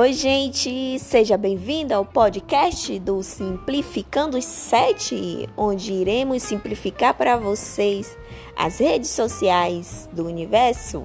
Oi, gente, seja bem-vindo ao podcast do Simplificando os Sete, onde iremos simplificar para vocês as redes sociais do universo.